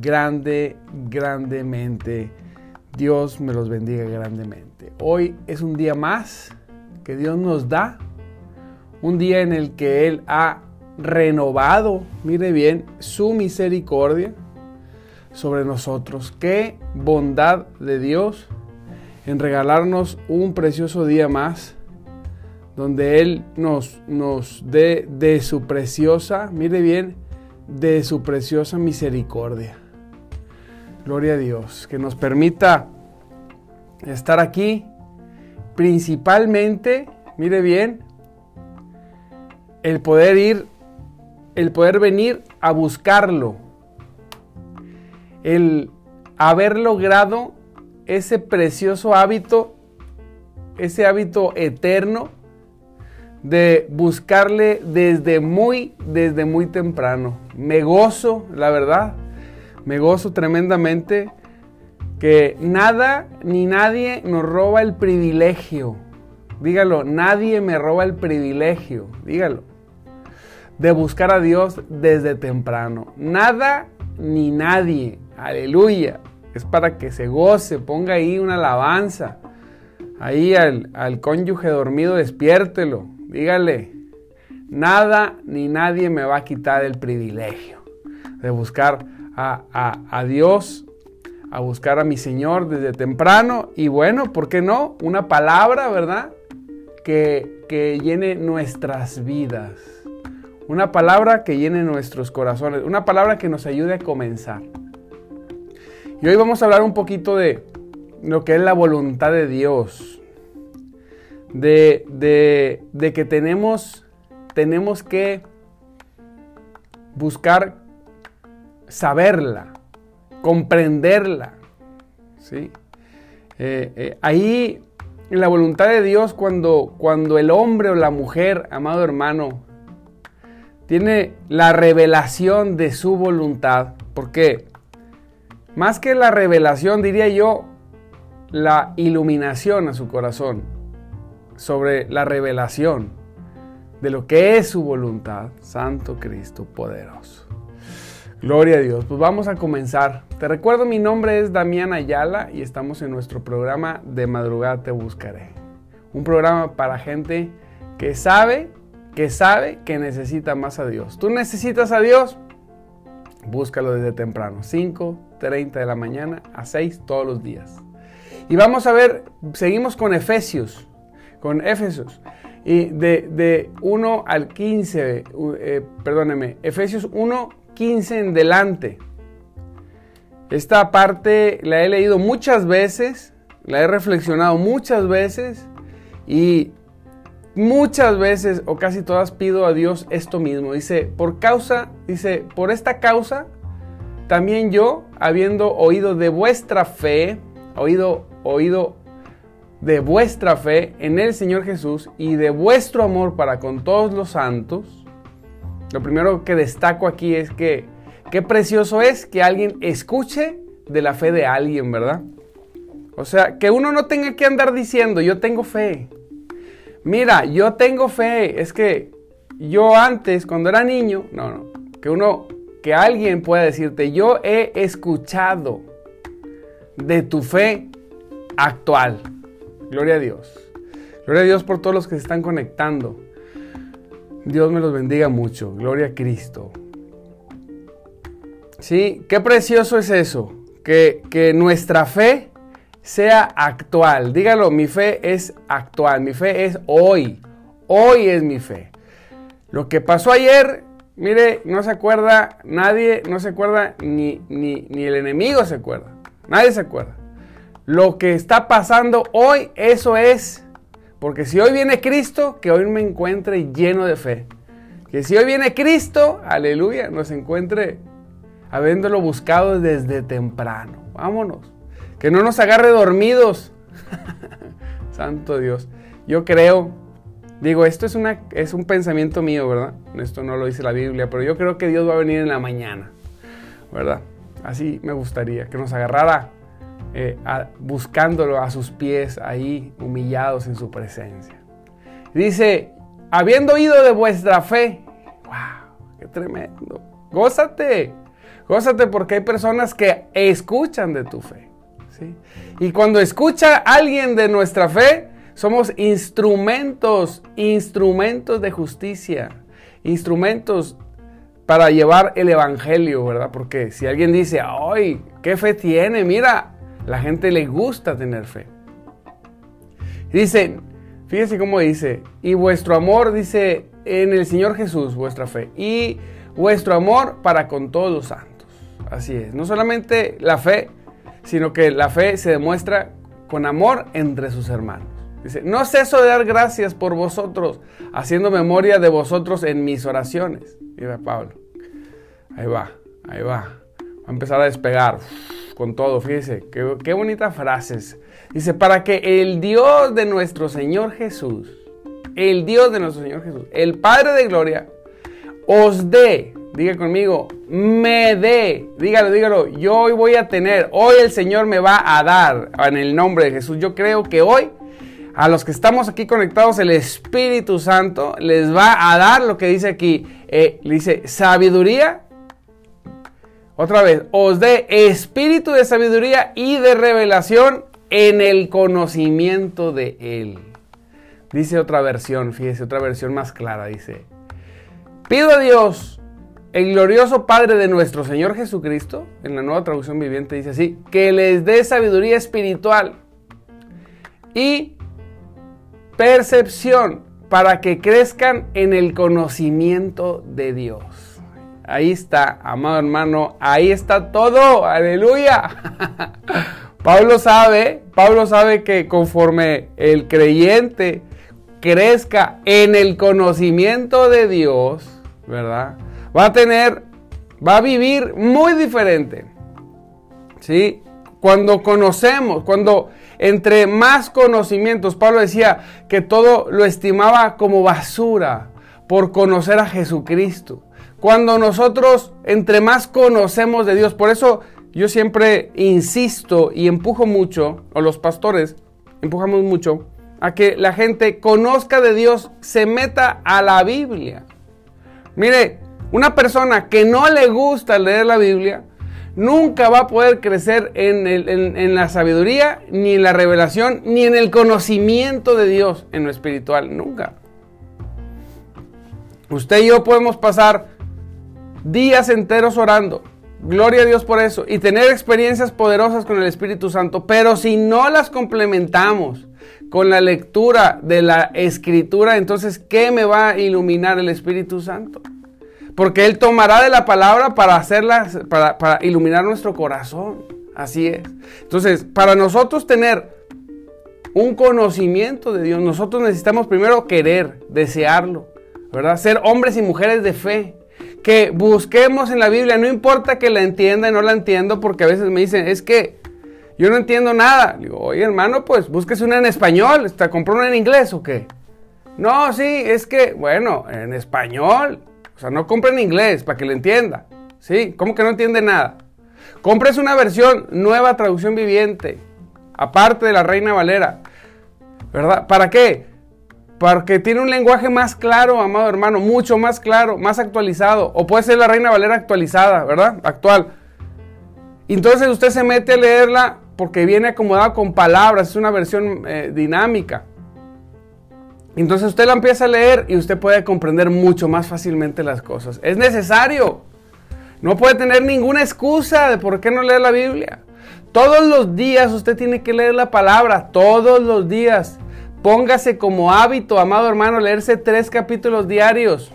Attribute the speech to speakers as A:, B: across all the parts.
A: grande, grandemente. Dios me los bendiga grandemente. Hoy es un día más que Dios nos da, un día en el que Él ha renovado, mire bien, su misericordia sobre nosotros. Qué bondad de Dios en regalarnos un precioso día más, donde Él nos, nos dé de su preciosa, mire bien, de su preciosa misericordia. Gloria a Dios, que nos permita estar aquí, principalmente, mire bien, el poder ir, el poder venir a buscarlo, el haber logrado ese precioso hábito, ese hábito eterno de buscarle desde muy, desde muy temprano. Me gozo, la verdad, me gozo tremendamente que nada ni nadie nos roba el privilegio. Dígalo, nadie me roba el privilegio, dígalo, de buscar a Dios desde temprano. Nada ni nadie, aleluya es para que se goce, ponga ahí una alabanza. Ahí al, cónyuge dormido, despiértelo. Dígale, nada ni nadie me va a quitar el privilegio de buscar a, Dios, a buscar a mi Señor desde temprano. Y bueno, ¿por qué no? Una palabra, ¿verdad? Que, que llene nuestras vidas. Una palabra que llene nuestros corazones. Una palabra que nos ayude a comenzar. Y hoy vamos a hablar un poquito de lo que es la voluntad de Dios. De, que tenemos, tenemos que buscar saberla, comprenderla. ¿sí? Eh, eh, ahí, en la voluntad de Dios, cuando, cuando el hombre o la mujer, amado hermano, tiene la revelación de su voluntad, ¿por qué? Más que la revelación, diría yo, la iluminación a su corazón sobre la revelación de lo que es su voluntad, Santo Cristo poderoso. Gloria a Dios. Pues vamos a comenzar. Te recuerdo, mi nombre es Damián Ayala y estamos en nuestro programa De Madrugada Te Buscaré. Un programa para gente que sabe, que sabe que necesita más a Dios. ¿Tú necesitas a Dios? Búscalo desde temprano, 5.30 de la mañana a 6 todos los días. Y vamos a ver, seguimos con Efesios, con Efesios. Y de, 1 al 15, eh, perdóneme, Efesios 1, 15 en delante. Esta parte la he leído muchas veces, la he reflexionado muchas veces y muchas veces o casi todas pido a Dios esto mismo. Dice, por causa, dice, por esta causa, también yo, habiendo oído de vuestra fe, oído, oído de vuestra fe en el Señor Jesús y de vuestro amor para con todos los santos, lo primero que destaco aquí es que qué precioso es que alguien escuche de la fe de alguien, ¿verdad? O sea, que uno no tenga que andar diciendo, yo tengo fe, Mira, yo tengo fe. Es que yo antes, cuando era niño, no, no, que uno, que alguien pueda decirte, yo he escuchado de tu fe actual. Gloria a Dios. Gloria a Dios por todos los que se están conectando. Dios me los bendiga mucho. Gloria a Cristo. Sí, qué precioso es eso. Que, que nuestra fe sea actual. Dígalo, mi fe es actual, mi fe es hoy. Hoy es mi fe. Lo que pasó ayer, mire, no se acuerda nadie, no se acuerda ni, ni, ni el enemigo se acuerda. Nadie se acuerda. Lo que está pasando hoy, eso es. Porque si hoy viene Cristo, que hoy me encuentre lleno de fe. Que si hoy viene Cristo, aleluya, nos encuentre habiéndolo buscado desde temprano. Vámonos. Que no nos agarre dormidos. Santo Dios. Yo creo, digo, esto es, un pensamiento mío, ¿verdad? Esto no lo dice la Biblia, pero yo creo que Dios va a venir en la mañana, ¿verdad? Así me gustaría, que nos agarrara eh, buscándolo a sus pies ahí, humillados en su presencia. Dice, habiendo oído de vuestra fe, wow, qué tremendo. Gózate, gózate porque hay personas que escuchan de tu fe. ¿sí? Y cuando escucha alguien de nuestra fe, somos instrumentos, instrumentos de justicia, instrumentos para llevar el evangelio, ¿verdad? Porque si alguien dice, ¡ay, qué fe tiene! Mira, la gente le gusta tener fe. Dice, fíjese cómo dice, y vuestro amor, dice, en el Señor Jesús, vuestra fe, y vuestro amor para con todos los santos. Así es, no solamente la fe, sino que la fe se demuestra con amor entre sus hermanos. Dice, no ceso de dar gracias por vosotros, haciendo memoria de vosotros en mis oraciones. Mira Pablo. Ahí va, ahí va. Va a empezar a despegar con todo. Fíjese, qué, qué bonitas frases. Dice, para que el Dios de nuestro Señor Jesús, el Dios de nuestro Señor Jesús, el Padre de Gloria, os dé, diga conmigo, me dé, dígalo, dígalo, yo hoy voy a tener, hoy el Señor me va a dar en el nombre de Jesús. Yo creo que hoy a los que estamos aquí conectados, el Espíritu Santo les va a dar lo que dice aquí. Eh, dice sabiduría. Otra vez, os dé espíritu de sabiduría y de revelación en el conocimiento de Él. Dice otra versión, fíjese, otra versión más clara. Dice, pido a Dios, el glorioso Padre de nuestro Señor Jesucristo, en la nueva traducción viviente dice así, que les dé sabiduría espiritual y percepción para que crezcan en el conocimiento de Dios. Ahí está, amado hermano, ahí está todo, aleluya. Pablo sabe, Pablo sabe que conforme el creyente crezca en el conocimiento de Dios, ¿verdad? Va a tener, va a vivir muy diferente. ¿Sí? Cuando conocemos, cuando entre más conocimientos, Pablo decía que todo lo estimaba como basura por conocer a Jesucristo. Cuando nosotros entre más conocemos de Dios, por eso yo siempre insisto y empujo mucho, o los pastores empujamos mucho, a que la gente conozca de Dios, se meta a la Biblia. Mire, una persona que no le gusta leer la Biblia, nunca va a poder crecer en, la sabiduría, ni en la revelación, ni en el conocimiento de Dios en lo espiritual. Nunca. Usted y yo podemos pasar días enteros orando. Gloria a Dios por eso. Y tener experiencias poderosas con el Espíritu Santo. Pero si no las complementamos con la lectura de la Escritura, entonces, ¿qué me va a iluminar el Espíritu Santo? Porque Él tomará de la palabra para hacerlas, para, para iluminar nuestro corazón. Así es. Entonces, para nosotros tener un conocimiento de Dios, nosotros necesitamos primero querer, desearlo, ¿verdad? Ser hombres y mujeres de fe. Que busquemos en la Biblia, no importa que la entienda y no la entiendo, porque a veces me dicen, es que yo no entiendo nada. Digo, oye hermano, pues búsquese una en español, ¿te compró una en inglés o qué? No, sí, es que, bueno, en español. O sea, no compre en inglés para que le entienda. ¿Sí? ¿Cómo que no entiende nada? Compres una versión nueva traducción viviente, aparte de la Reina Valera. ¿Verdad? ¿Para qué? Porque tiene un lenguaje más claro, amado hermano, mucho más claro, más actualizado. O puede ser la Reina Valera actualizada, ¿verdad? Actual. Entonces usted se mete a leerla porque viene acomodada con palabras, es una versión eh, dinámica. Entonces usted la empieza a leer y usted puede comprender mucho más fácilmente las cosas. Es necesario. No puede tener ninguna excusa de por qué no leer la Biblia. Todos los días usted tiene que leer la palabra, todos los días. Póngase como hábito, amado hermano, leerse tres capítulos diarios.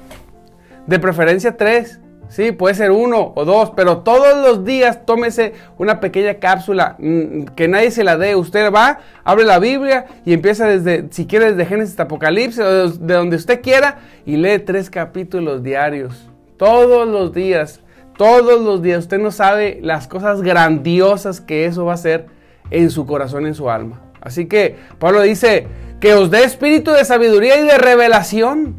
A: De preferencia tres. Sí, puede ser uno o dos, pero todos los días tómese una pequeña cápsula, mm, que nadie se la dé. Usted va, abre la Biblia y empieza desde, si quiere, desde Génesis hasta Apocalipsis, de donde usted quiera, y lee tres capítulos diarios. Todos los días. Todos los días. Usted no sabe las cosas grandiosas que eso va a hacer en su corazón, en su alma. Así que Pablo dice que os dé espíritu de sabiduría y de revelación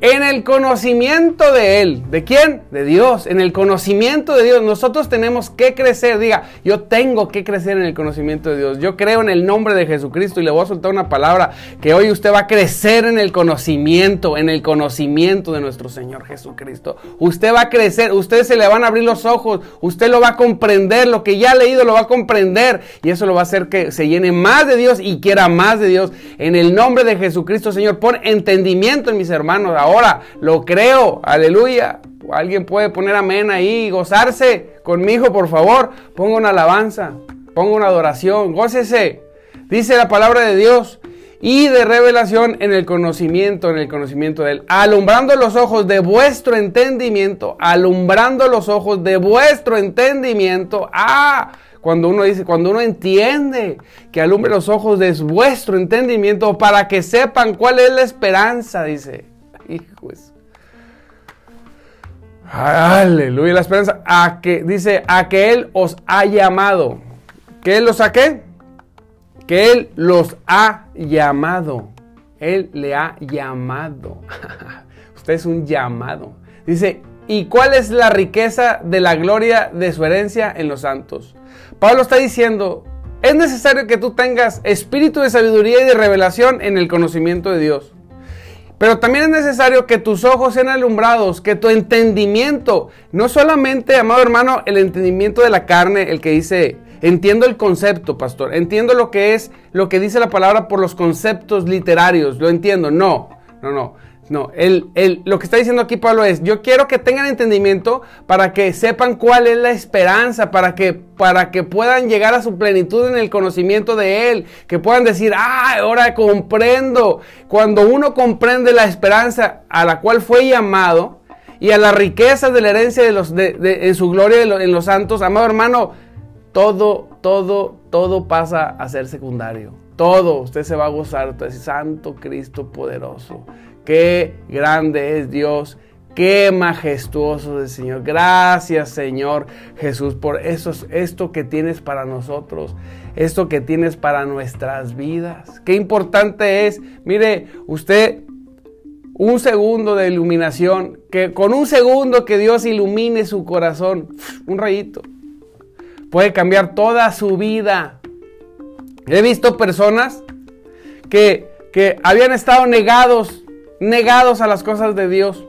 A: en el conocimiento de Él. ¿De quién? De Dios. En el conocimiento de Dios. Nosotros tenemos que crecer. Diga, yo tengo que crecer en el conocimiento de Dios. Yo creo en el nombre de Jesucristo y le voy a soltar una palabra que hoy usted va a crecer en el conocimiento, en el conocimiento de nuestro Señor Jesucristo. Usted va a crecer, usted se le van a abrir los ojos, usted lo va a comprender, lo que ya ha leído lo va a comprender y eso lo va a hacer que se llene más de Dios y quiera más de Dios. En el nombre de Jesucristo, Señor, pon entendimiento en mis hermanos ahora. Lo creo. Aleluya. Alguien puede poner amén ahí y gozarse conmigo, por favor. Ponga una alabanza, ponga una adoración, gócese. Dice la palabra de Dios y de revelación en el conocimiento, en el conocimiento de Él, alumbrando los ojos de vuestro entendimiento, alumbrando los ojos de vuestro entendimiento. Ah, cuando uno dice, cuando uno entiende que alumbre los ojos de vuestro entendimiento para que sepan cuál es la esperanza, dice. Hijos. Aleluya, la esperanza. A que, dice, a que Él os ha llamado. ¿Que Él los saque? Que Él los ha llamado. Él le ha llamado. Usted es un llamado. Dice, ¿y cuál es la riqueza de la gloria de su herencia en los santos? Pablo está diciendo, es necesario que tú tengas espíritu de sabiduría y de revelación en el conocimiento de Dios. Pero también es necesario que tus ojos sean alumbrados, que tu entendimiento, no solamente, amado hermano, el entendimiento de la carne, el que dice, entiendo el concepto, pastor, entiendo lo que es, lo que dice la palabra por los conceptos literarios, lo entiendo. No, no, no. No, lo que está diciendo aquí Pablo es, yo quiero que tengan entendimiento para que sepan cuál es la esperanza, para que, para que puedan llegar a su plenitud en el conocimiento de Él, que puedan decir, ah, ahora comprendo. Cuando uno comprende la esperanza a la cual fue llamado y a las riquezas de la herencia de los, de, en su gloria en los santos, amado hermano, todo, todo, todo pasa a ser secundario. Todo, usted se va a gozar, usted Santo Cristo poderoso. Qué grande es Dios. Qué majestuoso es el Señor. Gracias Señor Jesús por eso, esto que tienes para nosotros, esto que tienes para nuestras vidas. Qué importante es, mire, usted un segundo de iluminación, que con un segundo que Dios ilumine su corazón, un rayito, puede cambiar toda su vida. He visto personas que, que habían estado negados negados a las cosas de Dios.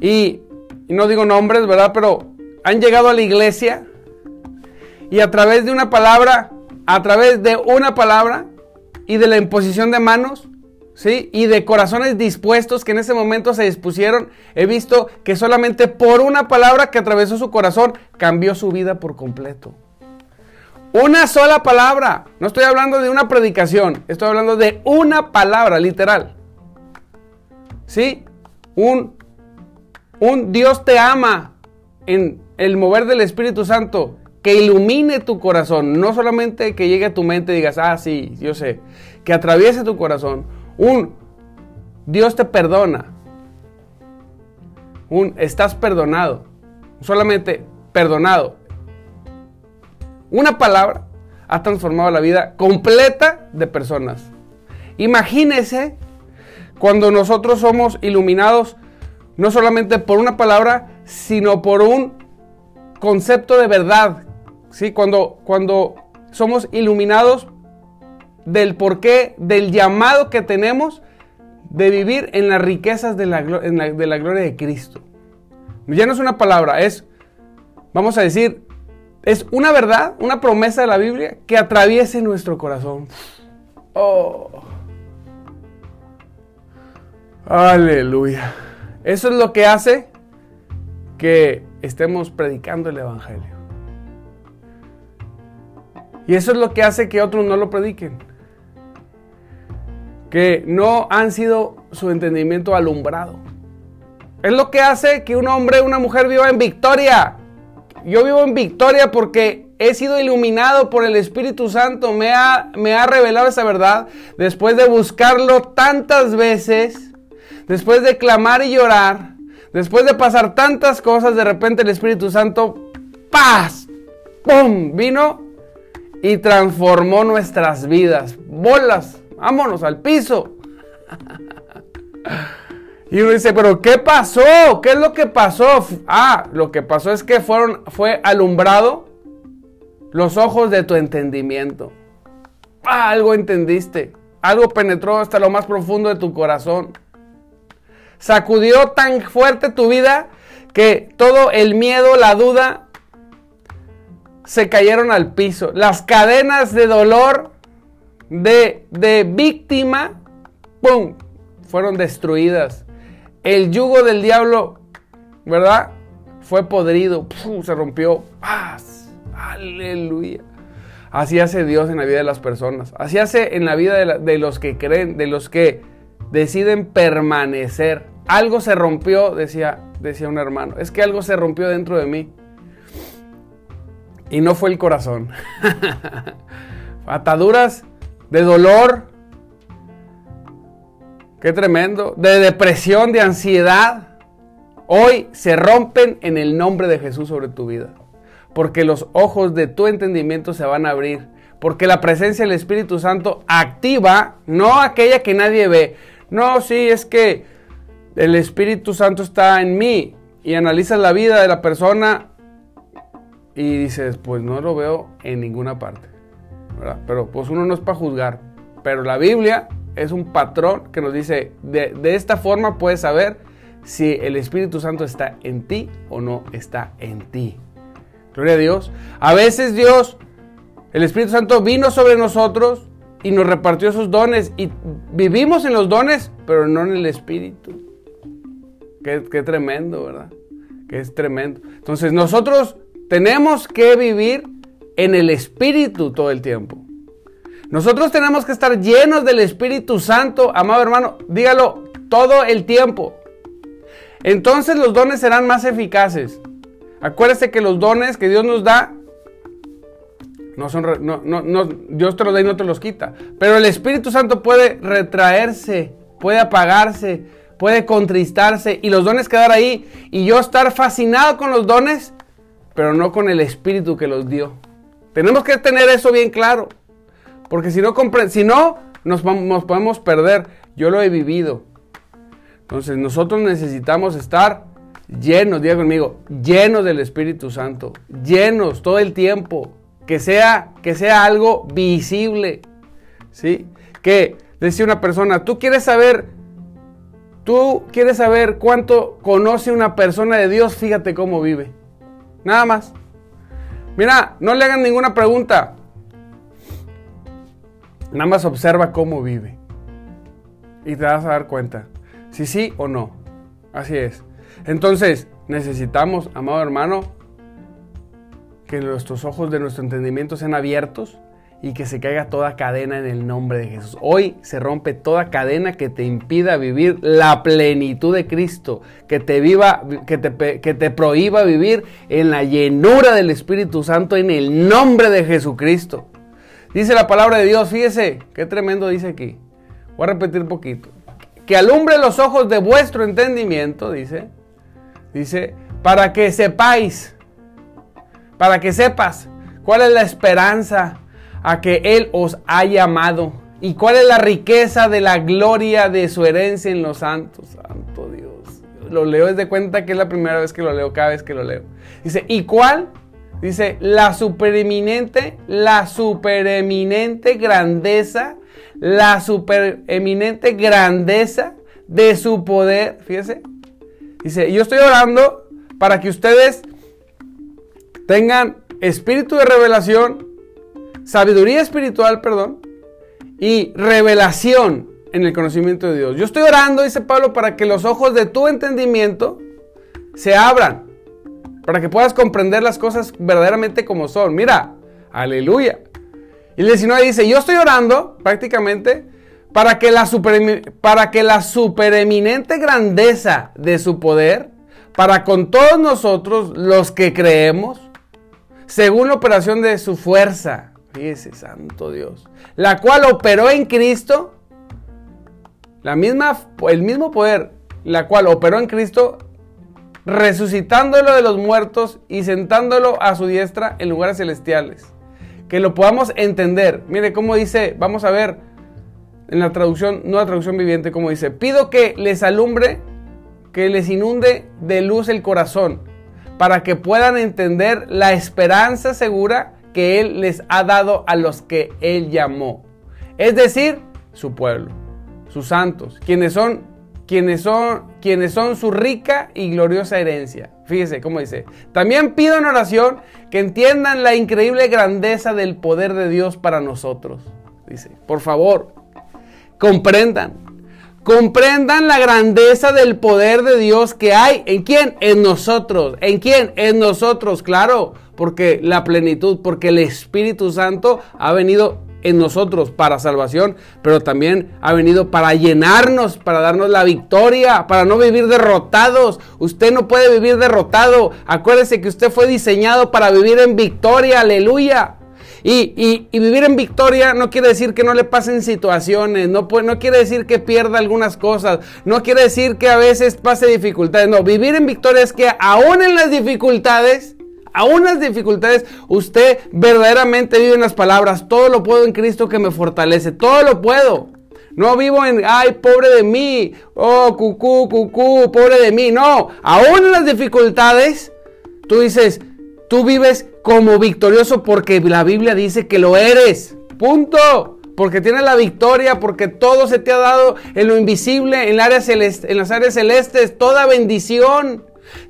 A: Y, no digo nombres, ¿verdad? Pero han llegado a la iglesia y a través de una palabra, a través de una palabra y de la imposición de manos, ¿sí? Y de corazones dispuestos que en ese momento se dispusieron, he visto que solamente por una palabra que atravesó su corazón cambió su vida por completo. Una sola palabra. No estoy hablando de una predicación, estoy hablando de una palabra, literal. ¿Sí? Un, un Dios te ama en el mover del Espíritu Santo que ilumine tu corazón, no solamente que llegue a tu mente y digas, ah, sí, yo sé, que atraviese tu corazón. Un Dios te perdona. Un estás perdonado. Solamente perdonado. Una palabra ha transformado la vida completa de personas. Imagínese cuando nosotros somos iluminados no solamente por una palabra, sino por un concepto de verdad. ¿sí? Cuando, cuando somos iluminados del porqué, del llamado que tenemos de vivir en las riquezas de la, de la gloria de Cristo. Ya no es una palabra, es, vamos a decir, es una verdad, una promesa de la Biblia que atraviese nuestro corazón. Oh. Aleluya. Eso es lo que hace que estemos predicando el Evangelio. Y eso es lo que hace que otros no lo prediquen. Que no han sido su entendimiento alumbrado. Es lo que hace que un hombre, una mujer viva en victoria. Yo vivo en victoria porque he sido iluminado por el Espíritu Santo. Me ha, me ha revelado esa verdad después de buscarlo tantas veces después de clamar y llorar, Después de pasar tantas cosas, de repente el Espíritu Santo, ¡paz! ¡Pum! Vino y transformó nuestras vidas. Bolas, vámonos al piso. Y uno dice, pero ¿qué pasó? ¿Qué es lo que pasó? Ah, lo que pasó es que fueron, fue alumbrado los ojos de tu entendimiento. Ah, algo entendiste. Algo penetró hasta lo más profundo de tu corazón. Sacudió tan fuerte tu vida que todo el miedo, la duda, se cayeron al piso. Las cadenas de dolor, de, de víctima, ¡pum! Fueron destruidas. El yugo del diablo, ¿verdad? Fue podrido, se rompió. ¡Paz! Aleluya. Así hace Dios en la vida de las personas. Así hace en la vida de, de los que creen, de los que deciden permanecer. Algo se rompió, decía, decía un hermano. Es que algo se rompió dentro de mí. Y no fue el corazón. Ataduras de dolor. Qué tremendo. De depresión, de ansiedad. Hoy se rompen en el nombre de Jesús sobre tu vida. Porque los ojos de tu entendimiento se van a abrir. Porque la presencia del Espíritu Santo activa, no aquella que nadie ve. No, sí, es que el Espíritu Santo está en mí. Y analizas la vida de la persona y dices, pues no lo veo en ninguna parte. Pero pues uno no es para juzgar. Pero la Biblia es un patrón que nos dice, de, de esta forma puedes saber si el Espíritu Santo está en ti o no está en ti. Gloria a Dios. A veces Dios, el Espíritu Santo vino sobre nosotros y nos repartió sus dones y vivimos en los dones, pero no en el Espíritu. Qué, tremendo, ¿verdad? Que es tremendo. Entonces nosotros tenemos que vivir en el Espíritu todo el tiempo. Nosotros tenemos que estar llenos del Espíritu Santo, amado hermano, dígalo todo el tiempo. Entonces los dones serán más eficaces. Acuérdese que los dones que Dios nos da, no son, no, no, Dios te los da y no te los quita. Pero el Espíritu Santo puede retraerse, puede apagarse, puede contristarse y los dones quedar ahí. Y yo estar fascinado con los dones pero no con el espíritu que los dio. Tenemos que tener eso bien claro, porque si no, si no nos, nos podemos perder. Yo lo he vivido. Entonces nosotros necesitamos estar llenos, diga conmigo, llenos del Espíritu Santo, llenos todo el tiempo, que sea, que sea algo visible, ¿sí? Que decía una persona, tú quieres saber, tú quieres saber cuánto conoce una persona de Dios, fíjate cómo vive. Nada más. Mira, no le hagan ninguna pregunta. Nada más observa cómo vive. Y te vas a dar cuenta. Si sí o no. Así es. Entonces, necesitamos, amado hermano, que nuestros ojos de nuestro entendimiento sean abiertos y que se caiga toda cadena en el nombre de Jesús. Hoy se rompe toda cadena que te impida vivir la plenitud de Cristo, que te viva, que te, que te prohíba vivir en la llenura del Espíritu Santo en el nombre de Jesucristo. Dice la palabra de Dios, fíjese, qué tremendo dice aquí. Voy a repetir poquito. Que alumbre los ojos de vuestro entendimiento, dice. Dice, para que sepáis, para que sepas cuál es la esperanza a que Él os ha llamado. ¿Y cuál es la riqueza de la gloria de su herencia en los santos? Santo Dios. Lo leo desde cuenta que es la primera vez que lo leo, cada vez que lo leo. Dice, ¿y cuál? Dice, la supereminente, la supereminente grandeza, la supereminente grandeza de su poder. Fíjese. Dice, yo estoy orando para que ustedes tengan espíritu de revelación, sabiduría espiritual, perdón, y revelación en el conocimiento de Dios. Yo estoy orando, dice Pablo, para que los ojos de tu entendimiento se abran, para que puedas comprender las cosas verdaderamente como son. Mira, aleluya. Y el 19 dice, yo estoy orando prácticamente para que la, super, para que la supereminente grandeza de su poder, para con todos nosotros los que creemos, según la operación de su fuerza, Fíjese, santo Dios. La cual operó en Cristo. La misma, el mismo poder, la cual operó en Cristo, resucitándolo de los muertos y sentándolo a su diestra en lugares celestiales. Que lo podamos entender. Mire cómo dice, vamos a ver en la traducción, nueva traducción viviente, como dice, pido que les alumbre, que les inunde de luz el corazón, para que puedan entender la esperanza segura que Él les ha dado a los que Él llamó. Es decir, su pueblo, sus santos, quienes son, quienes son, quienes son su rica y gloriosa herencia. Fíjese cómo dice. También pido en oración que entiendan la increíble grandeza del poder de Dios para nosotros. Dice, por favor, comprendan. Comprendan la grandeza del poder de Dios que hay. ¿En quién? En nosotros. ¿En quién? En nosotros, claro. Porque la plenitud, porque el Espíritu Santo ha venido en nosotros para salvación, pero también ha venido para llenarnos, para darnos la victoria, para no vivir derrotados. Usted no puede vivir derrotado. Acuérdese que usted fue diseñado para vivir en victoria. Aleluya. Y, vivir en victoria no quiere decir que no le pasen situaciones, no, quiere decir que pierda algunas cosas, no quiere decir que a veces pase dificultades. No, vivir en victoria es que aún en las dificultades, aún las dificultades, usted verdaderamente vive en las palabras, todo lo puedo en Cristo que me fortalece, todo lo puedo. No vivo en, ay, pobre de mí, oh, cucú, cucú, pobre de mí. No, aún en las dificultades, tú dices, Tú vives como victorioso porque la Biblia dice que lo eres. Punto. Porque tienes la victoria, porque todo se te ha dado en lo invisible, en, en las áreas celestes, toda bendición.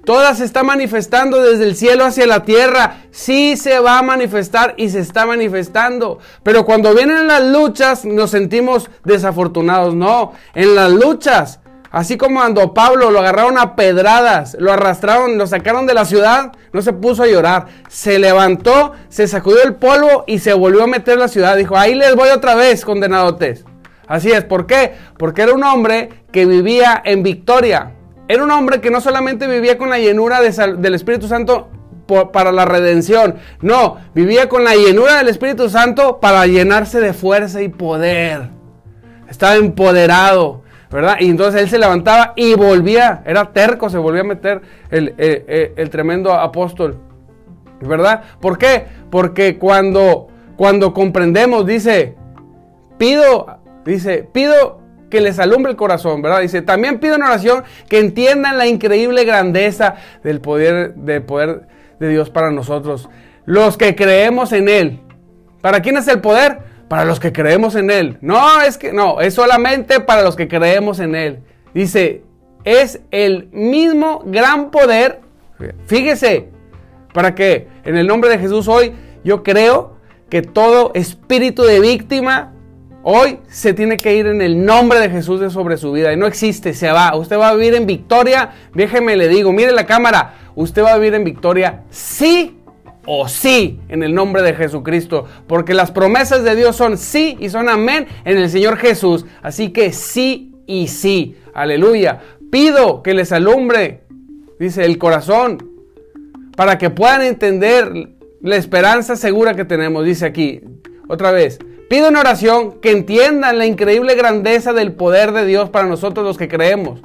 A: Toda se está manifestando desde el cielo hacia la tierra. Sí se va a manifestar y se está manifestando. Pero cuando vienen las luchas nos sentimos desafortunados. No, en las luchas Así como cuando Pablo lo agarraron a pedradas, lo arrastraron, lo sacaron de la ciudad, no se puso a llorar. Se levantó, se sacudió el polvo y se volvió a meter en la ciudad. Dijo, ahí les voy otra vez, condenadotes. Así es, ¿por qué? Porque era un hombre que vivía en victoria. Era un hombre que no solamente vivía con la llenura del Espíritu Santo para la redención, no, vivía con la llenura del Espíritu Santo para llenarse de fuerza y poder. Estaba empoderado ¿verdad? Y entonces él se levantaba y volvía, era terco, se volvía a meter el, eh, eh, el, tremendo apóstol, ¿verdad? ¿Por qué? Porque cuando, cuando comprendemos, dice, pido, dice, pido que les alumbre el corazón, ¿verdad? Dice, también pido en oración que entiendan la increíble grandeza del poder, del poder de Dios para nosotros, los que creemos en Él. ¿Para quién es el poder? Para los que creemos en Él. No, es que no, es solamente para los que creemos en Él. Dice, es el mismo gran poder. Fíjese, para que en el nombre de Jesús hoy yo creo que todo espíritu de víctima hoy se tiene que ir en el nombre de Jesús de sobre su vida y no existe, se va. Usted va a vivir en victoria. Déjeme le digo, mire la cámara, usted va a vivir en victoria sí o sí en el nombre de Jesucristo, porque las promesas de Dios son sí y son amén en el Señor Jesús. Así que sí y sí. Aleluya. Pido que les alumbre, dice el corazón, para que puedan entender la esperanza segura que tenemos, dice aquí. Otra vez, pido en oración que entiendan la increíble grandeza del poder de Dios para nosotros los que creemos.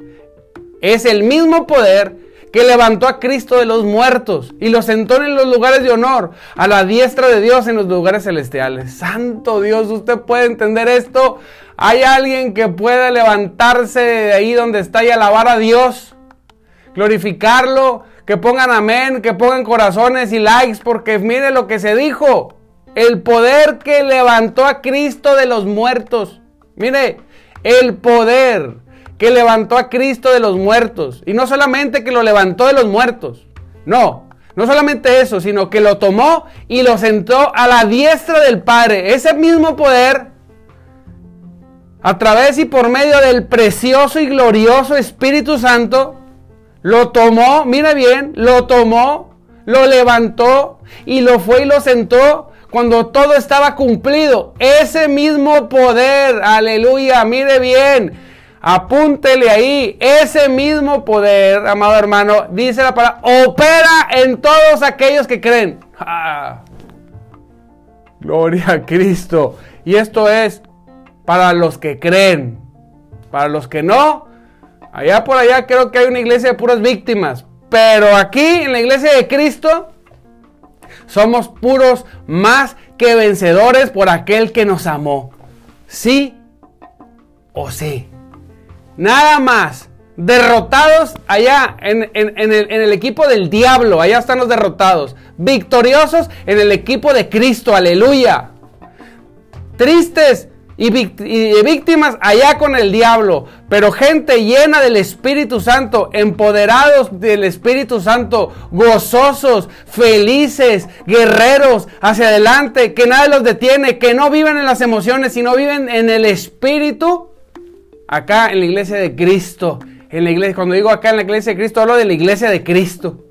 A: Es el mismo poder que levantó a Cristo de los muertos y lo sentó en los lugares de honor, a la diestra de Dios en los lugares celestiales. Santo Dios, ¿usted puede entender esto? ¿Hay alguien que pueda levantarse de ahí donde está y alabar a Dios? Glorificarlo, que pongan amén, que pongan corazones y likes, porque mire lo que se dijo. El poder que levantó a Cristo de los muertos. Mire, el poder que levantó a Cristo de los muertos. Y no solamente que lo levantó de los muertos, no, no solamente eso, sino que lo tomó y lo sentó a la diestra del Padre. Ese mismo poder, a través y por medio del precioso y glorioso Espíritu Santo, lo tomó, mira bien, lo tomó, lo levantó y lo fue y lo sentó cuando todo estaba cumplido. Ese mismo poder, aleluya, mire bien Apúntele ahí, ese mismo poder, amado hermano, dice la palabra, opera en todos aquellos que creen. Gloria a Cristo. Y esto es para los que creen. Para los que no, allá por allá creo que hay una iglesia de puras víctimas. pero aquí en la iglesia de Cristo somos puros más que vencedores por aquel que nos amó. Sí o sí. Nada más. Derrotados allá en, el, equipo del diablo. Allá están los derrotados. Victoriosos en el equipo de Cristo. Aleluya. Tristes y, víctimas allá con el diablo, pero gente llena del Espíritu Santo, empoderados del Espíritu Santo, gozosos, felices, guerreros, hacia adelante, que nada los detiene, que no viven en las emociones, sino viven en el Espíritu, acá en la iglesia de Cristo. En la iglesia, cuando digo acá en la iglesia de Cristo, hablo de la iglesia de Cristo,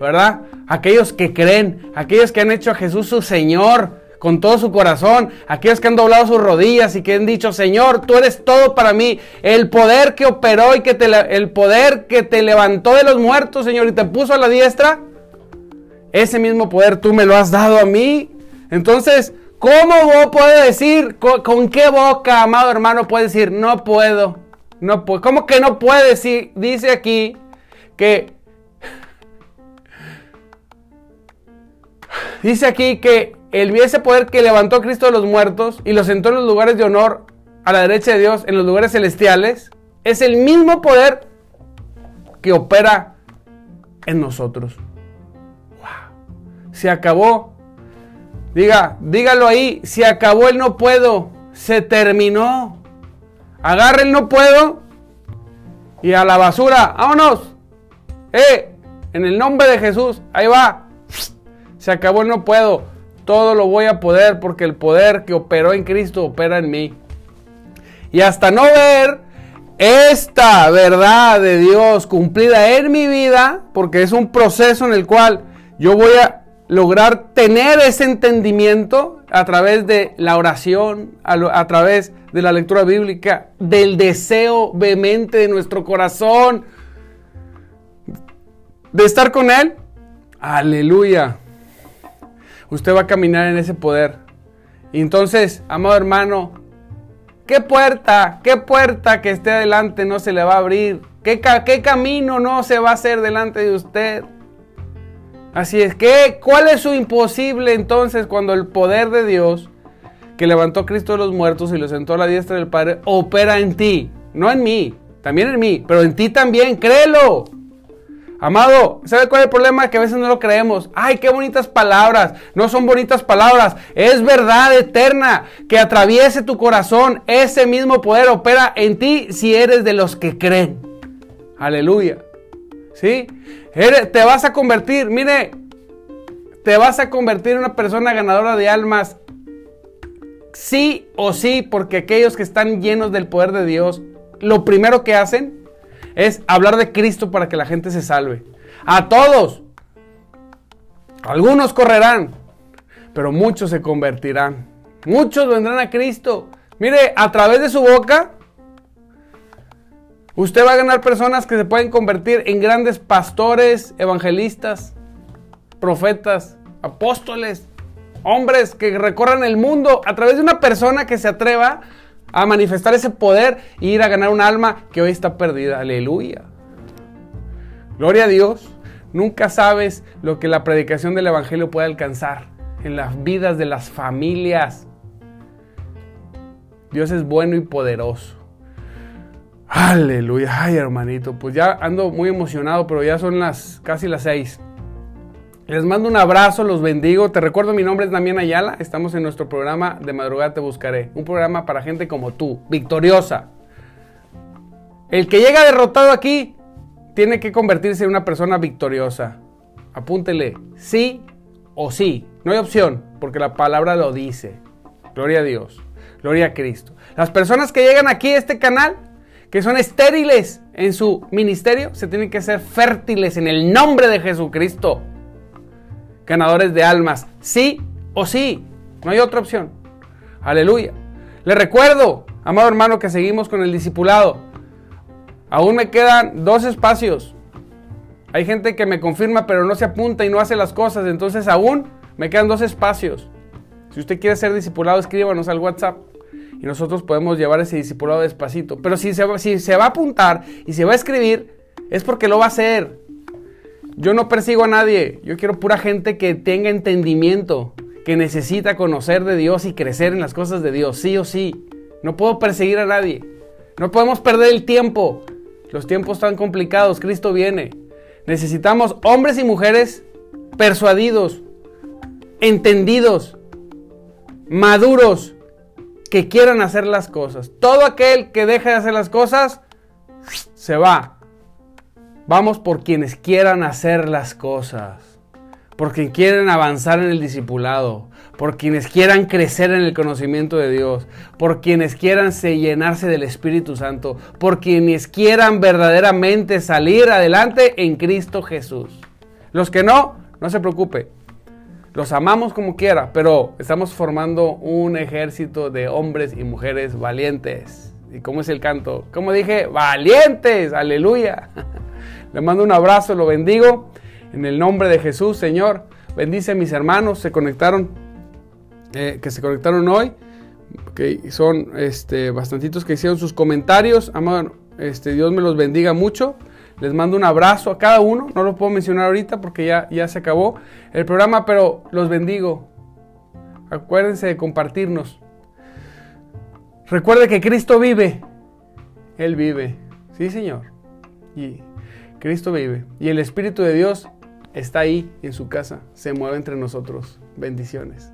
A: ¿verdad? Aquellos que creen, aquellos que han hecho a Jesús su Señor, con todo su corazón, aquellos que han doblado sus rodillas y que han dicho, Señor, tú eres todo para mí, el poder que operó y que te, el poder que te levantó de los muertos, Señor, y te puso a la diestra, ese mismo poder tú me lo has dado a mí. Entonces, ¿cómo vos puedes decir, con, qué boca, amado hermano, puedes decir, no puedo, no puedo? ¿Cómo que no puedes? Si dice aquí que Dice aquí que el ese poder que levantó a Cristo de los muertos y lo sentó en los lugares de honor a la derecha de Dios, en los lugares celestiales, es el mismo poder que opera en nosotros. Wow. Se acabó. Diga, dígalo ahí, se acabó el no puedo, se terminó. Agarre el no puedo y a la basura, vámonos. Eh, en el nombre de Jesús, ahí va. Se acabó el no puedo. Todo lo voy a poder porque el poder que operó en Cristo opera en mí. Y hasta no ver esta verdad de Dios cumplida en mi vida, porque es un proceso en el cual yo voy a lograr tener ese entendimiento a través de la oración, a, través de la lectura bíblica, del deseo vehemente de nuestro corazón de estar con Él. Aleluya usted va a caminar en ese poder. Y entonces, amado hermano, ¿qué puerta, qué puerta que esté adelante no se le va a abrir? ¿Qué, qué camino no se va a hacer delante de usted? Así es que, ¿cuál es su imposible entonces cuando el poder de Dios, que levantó a Cristo de los muertos y lo sentó a la diestra del Padre, opera en ti? No en mí, también en mí, pero en ti también, créelo. Amado, ¿sabe cuál es el problema? Que a veces no lo creemos. Ay, qué bonitas palabras. No son bonitas palabras. Es verdad eterna que atraviese tu corazón. Ese mismo poder opera en ti si eres de los que creen. Aleluya. ¿Sí? te vas a convertir, mire, te vas a convertir en una persona ganadora de almas. Sí o sí, porque aquellos que están llenos del poder de Dios, lo primero que hacen es hablar de Cristo para que la gente se salve. A todos. Algunos correrán, pero muchos se convertirán. Muchos vendrán a Cristo. Mire, a través de su boca, usted va a ganar personas que se pueden convertir en grandes pastores, evangelistas, profetas, apóstoles, hombres que recorran el mundo a través de una persona que se atreva a manifestar ese poder e ir a ganar un alma que hoy está perdida. Aleluya. Gloria a Dios. Nunca sabes lo que la predicación del Evangelio puede alcanzar en las vidas de las familias. Dios es bueno y poderoso. Aleluya. Ay, hermanito, pues ya ando muy emocionado, pero ya son las casi las seis. Les mando un abrazo, los bendigo. Te recuerdo, mi nombre es Damián Ayala. Estamos en nuestro programa de Madrugada Te Buscaré. Un programa para gente como tú, victoriosa. El que llega derrotado aquí tiene que convertirse en una persona victoriosa. Apúntele, sí o sí. No hay opción, porque la palabra lo dice. Gloria a Dios. Gloria a Cristo. Las personas que llegan aquí a este canal, que son estériles en su ministerio, se tienen que ser fértiles en el nombre de Jesucristo ganadores de almas. Sí o sí. No hay otra opción. Aleluya. Le recuerdo, amado hermano, que seguimos con el discipulado. Aún me quedan dos espacios. Hay gente que me confirma pero no se apunta y no hace las cosas. Entonces aún me quedan dos espacios. Si usted quiere ser discipulado, escríbanos al WhatsApp y nosotros podemos llevar ese discipulado despacito. Pero si se, si se va a apuntar y se va a escribir, es porque lo va a hacer. Yo no persigo a nadie, yo quiero pura gente que tenga entendimiento, que necesita conocer de Dios y crecer en las cosas de Dios, sí o sí. No puedo perseguir a nadie. No podemos perder el tiempo. Los tiempos están complicados, Cristo viene. Necesitamos hombres y mujeres persuadidos, entendidos, maduros, que quieran hacer las cosas. Todo aquel que deje de hacer las cosas, se va. Vamos por quienes quieran hacer las cosas por quienes quieren avanzar en el discipulado, por quienes quieran crecer en el conocimiento de Dios, por quienes quieran llenarse del Espíritu Santo, por quienes quieran verdaderamente salir adelante en Cristo Jesús. Los que no, no se preocupe. Los amamos como quiera, pero estamos formando un ejército de hombres y mujeres valientes. ¿Y cómo es el canto? Como dije, valientes, aleluya. Le mando un abrazo, lo bendigo. En el nombre de Jesús, Señor, bendice a mis hermanos, se conectaron, eh, que se conectaron hoy, que son este, bastantitos que hicieron sus comentarios. Amado, este, Dios me los bendiga mucho. Les mando un abrazo a cada uno. No lo puedo mencionar ahorita porque ya, ya se acabó el programa, pero los bendigo. Acuérdense de compartirnos. Recuerde que Cristo vive. Él vive. Sí, Señor. Y Cristo vive. Y el Espíritu de Dios está ahí en su casa, se mueve entre nosotros. Bendiciones.